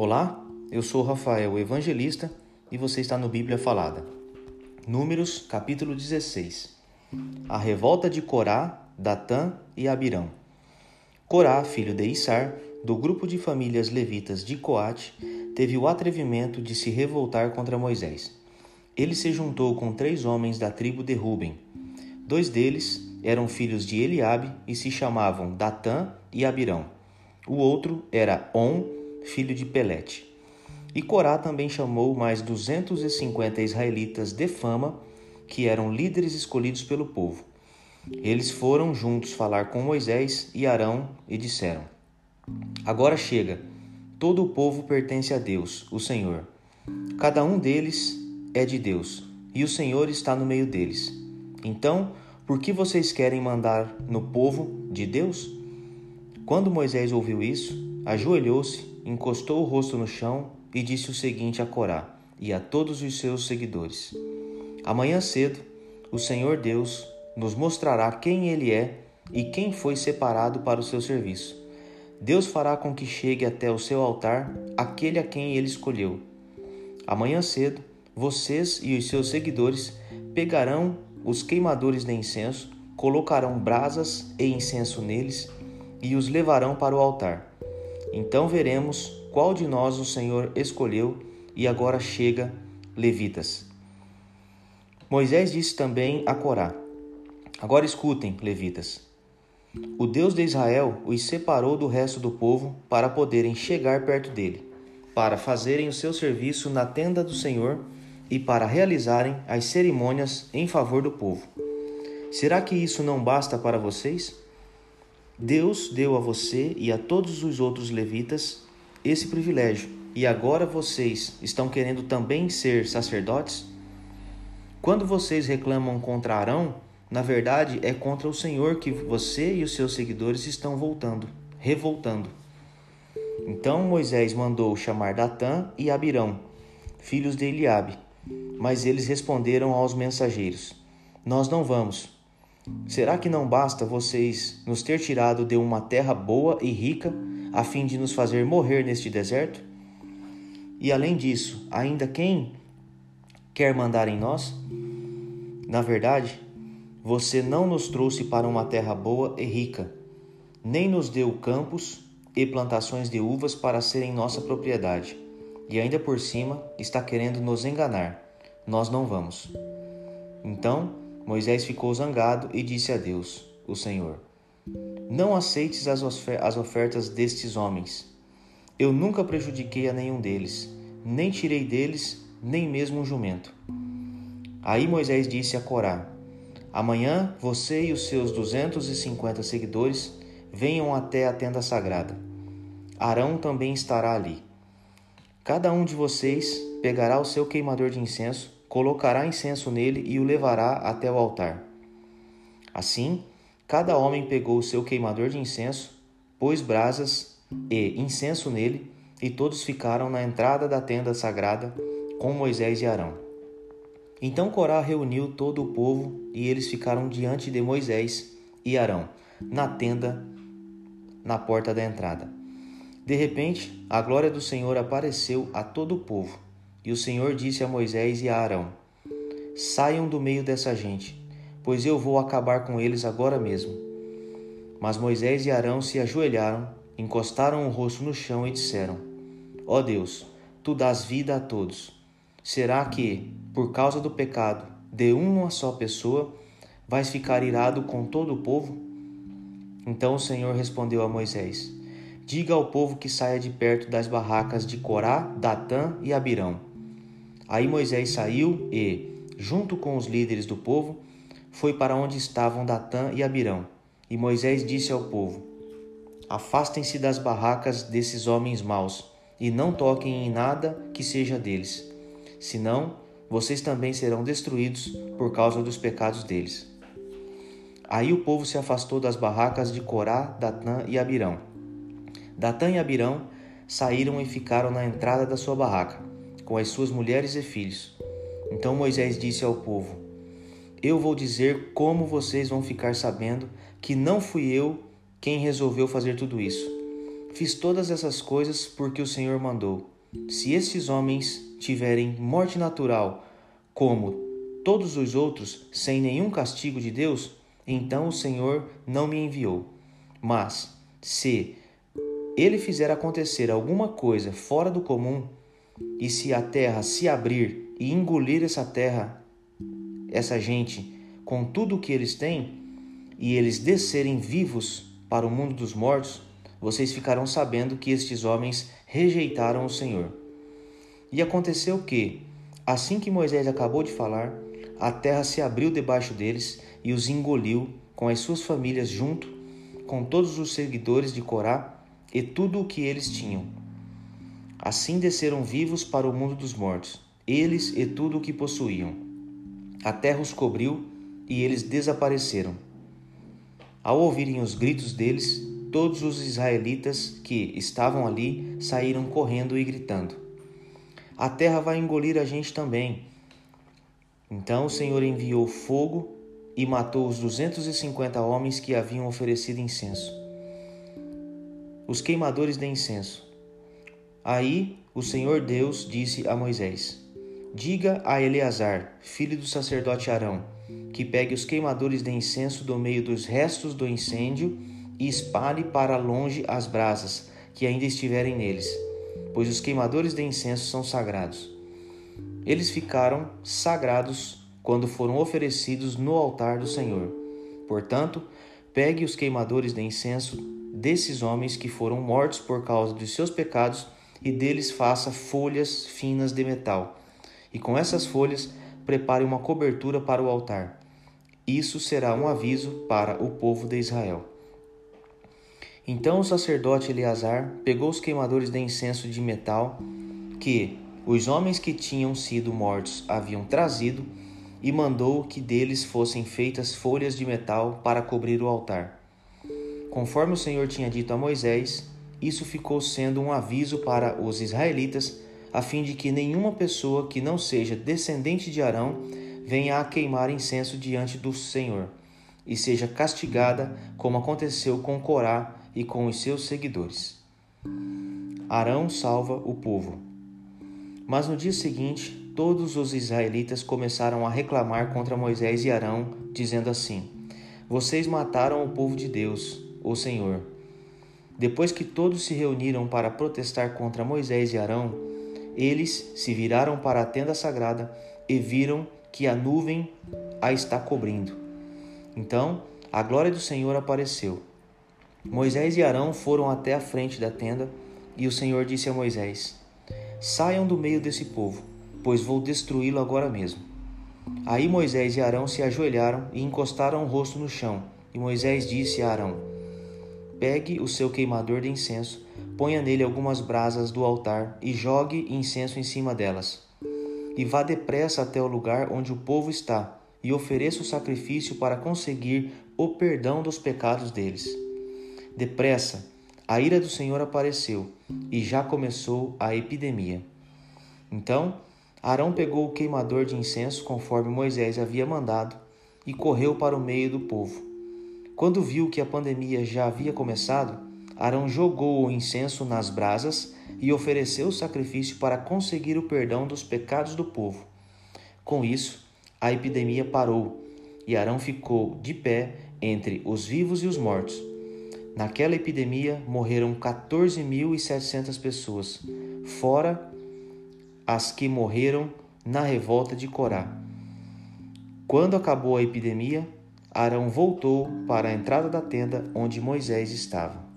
Olá, eu sou Rafael Evangelista e você está no Bíblia Falada. Números, capítulo 16. A revolta de Corá, Datã e Abirão. Corá, filho de Issar, do grupo de famílias levitas de Coate, teve o atrevimento de se revoltar contra Moisés. Ele se juntou com três homens da tribo de Ruben. Dois deles eram filhos de Eliabe e se chamavam Datã e Abirão. O outro era On, filho de Pelete. E Corá também chamou mais 250 israelitas de fama, que eram líderes escolhidos pelo povo. Eles foram juntos falar com Moisés e Arão e disseram: Agora chega, todo o povo pertence a Deus, o Senhor. Cada um deles é de Deus, e o Senhor está no meio deles. Então, por que vocês querem mandar no povo de Deus? Quando Moisés ouviu isso, ajoelhou-se encostou o rosto no chão e disse o seguinte a Corá e a todos os seus seguidores: Amanhã cedo, o Senhor Deus nos mostrará quem Ele é e quem foi separado para o seu serviço. Deus fará com que chegue até o seu altar aquele a quem Ele escolheu. Amanhã cedo, vocês e os seus seguidores pegarão os queimadores de incenso, colocarão brasas e incenso neles e os levarão para o altar. Então veremos qual de nós o Senhor escolheu e agora chega levitas. Moisés disse também a Corá: Agora escutem, levitas. O Deus de Israel os separou do resto do povo para poderem chegar perto dele, para fazerem o seu serviço na tenda do Senhor e para realizarem as cerimônias em favor do povo. Será que isso não basta para vocês? Deus deu a você e a todos os outros levitas esse privilégio, e agora vocês estão querendo também ser sacerdotes? Quando vocês reclamam contra Arão, na verdade é contra o Senhor que você e os seus seguidores estão voltando, revoltando. Então Moisés mandou chamar Datã e Abirão, filhos de Eliabe, mas eles responderam aos mensageiros: Nós não vamos Será que não basta vocês nos ter tirado de uma terra boa e rica, a fim de nos fazer morrer neste deserto? E além disso, ainda quem quer mandar em nós? Na verdade, você não nos trouxe para uma terra boa e rica, nem nos deu campos e plantações de uvas para serem nossa propriedade, e ainda por cima está querendo nos enganar. Nós não vamos. Então, Moisés ficou zangado e disse a Deus, o Senhor: Não aceites as ofertas destes homens. Eu nunca prejudiquei a nenhum deles, nem tirei deles nem mesmo um jumento. Aí Moisés disse a Corá: Amanhã você e os seus duzentos e cinquenta seguidores venham até a tenda sagrada. Arão também estará ali. Cada um de vocês pegará o seu queimador de incenso colocará incenso nele e o levará até o altar. Assim, cada homem pegou o seu queimador de incenso, pôs brasas e incenso nele, e todos ficaram na entrada da tenda sagrada com Moisés e Arão. Então Corá reuniu todo o povo e eles ficaram diante de Moisés e Arão, na tenda, na porta da entrada. De repente, a glória do Senhor apareceu a todo o povo e o Senhor disse a Moisés e a Arão: Saiam do meio dessa gente, pois eu vou acabar com eles agora mesmo. Mas Moisés e Arão se ajoelharam, encostaram o rosto no chão e disseram: Ó oh Deus, tu dás vida a todos. Será que, por causa do pecado de uma só pessoa, vais ficar irado com todo o povo? Então o Senhor respondeu a Moisés: Diga ao povo que saia de perto das barracas de Corá, Datã e Abirão Aí Moisés saiu e, junto com os líderes do povo, foi para onde estavam Datã e Abirão. E Moisés disse ao povo: Afastem-se das barracas desses homens maus e não toquem em nada que seja deles, senão vocês também serão destruídos por causa dos pecados deles. Aí o povo se afastou das barracas de Corá, Datã e Abirão. Datã e Abirão saíram e ficaram na entrada da sua barraca com as suas mulheres e filhos. Então Moisés disse ao povo: Eu vou dizer como vocês vão ficar sabendo que não fui eu quem resolveu fazer tudo isso. Fiz todas essas coisas porque o Senhor mandou. Se estes homens tiverem morte natural, como todos os outros, sem nenhum castigo de Deus, então o Senhor não me enviou. Mas, se ele fizer acontecer alguma coisa fora do comum, e se a terra se abrir e engolir essa terra, essa gente, com tudo o que eles têm, e eles descerem vivos para o mundo dos mortos, vocês ficarão sabendo que estes homens rejeitaram o Senhor. E aconteceu que, assim que Moisés acabou de falar, a terra se abriu debaixo deles e os engoliu com as suas famílias junto, com todos os seguidores de Corá e tudo o que eles tinham. Assim desceram vivos para o mundo dos mortos, eles e tudo o que possuíam. A terra os cobriu e eles desapareceram. Ao ouvirem os gritos deles, todos os israelitas que estavam ali saíram correndo e gritando: A terra vai engolir a gente também. Então o Senhor enviou fogo e matou os duzentos e cinquenta homens que haviam oferecido incenso. Os queimadores de incenso. Aí o Senhor Deus disse a Moisés: Diga a Eleazar, filho do sacerdote Arão, que pegue os queimadores de incenso do meio dos restos do incêndio e espalhe para longe as brasas que ainda estiverem neles, pois os queimadores de incenso são sagrados. Eles ficaram sagrados quando foram oferecidos no altar do Senhor. Portanto, pegue os queimadores de incenso desses homens que foram mortos por causa dos seus pecados e deles faça folhas finas de metal. E com essas folhas prepare uma cobertura para o altar. Isso será um aviso para o povo de Israel. Então o sacerdote Eleazar pegou os queimadores de incenso de metal que os homens que tinham sido mortos haviam trazido e mandou que deles fossem feitas folhas de metal para cobrir o altar. Conforme o Senhor tinha dito a Moisés, isso ficou sendo um aviso para os israelitas, a fim de que nenhuma pessoa que não seja descendente de Arão venha a queimar incenso diante do Senhor e seja castigada, como aconteceu com Corá e com os seus seguidores. Arão salva o povo. Mas no dia seguinte, todos os israelitas começaram a reclamar contra Moisés e Arão, dizendo assim: Vocês mataram o povo de Deus, o Senhor. Depois que todos se reuniram para protestar contra Moisés e Arão, eles se viraram para a tenda sagrada e viram que a nuvem a está cobrindo. Então a glória do Senhor apareceu. Moisés e Arão foram até a frente da tenda e o Senhor disse a Moisés: Saiam do meio desse povo, pois vou destruí-lo agora mesmo. Aí Moisés e Arão se ajoelharam e encostaram o rosto no chão. E Moisés disse a Arão: Pegue o seu queimador de incenso, ponha nele algumas brasas do altar e jogue incenso em cima delas. E vá depressa até o lugar onde o povo está e ofereça o sacrifício para conseguir o perdão dos pecados deles. Depressa, a ira do Senhor apareceu e já começou a epidemia. Então, Arão pegou o queimador de incenso conforme Moisés havia mandado e correu para o meio do povo. Quando viu que a pandemia já havia começado, Arão jogou o incenso nas brasas e ofereceu o sacrifício para conseguir o perdão dos pecados do povo. Com isso, a epidemia parou e Arão ficou de pé entre os vivos e os mortos. Naquela epidemia morreram 14.700 pessoas, fora as que morreram na revolta de Corá. Quando acabou a epidemia, Arão voltou para a entrada da tenda onde Moisés estava.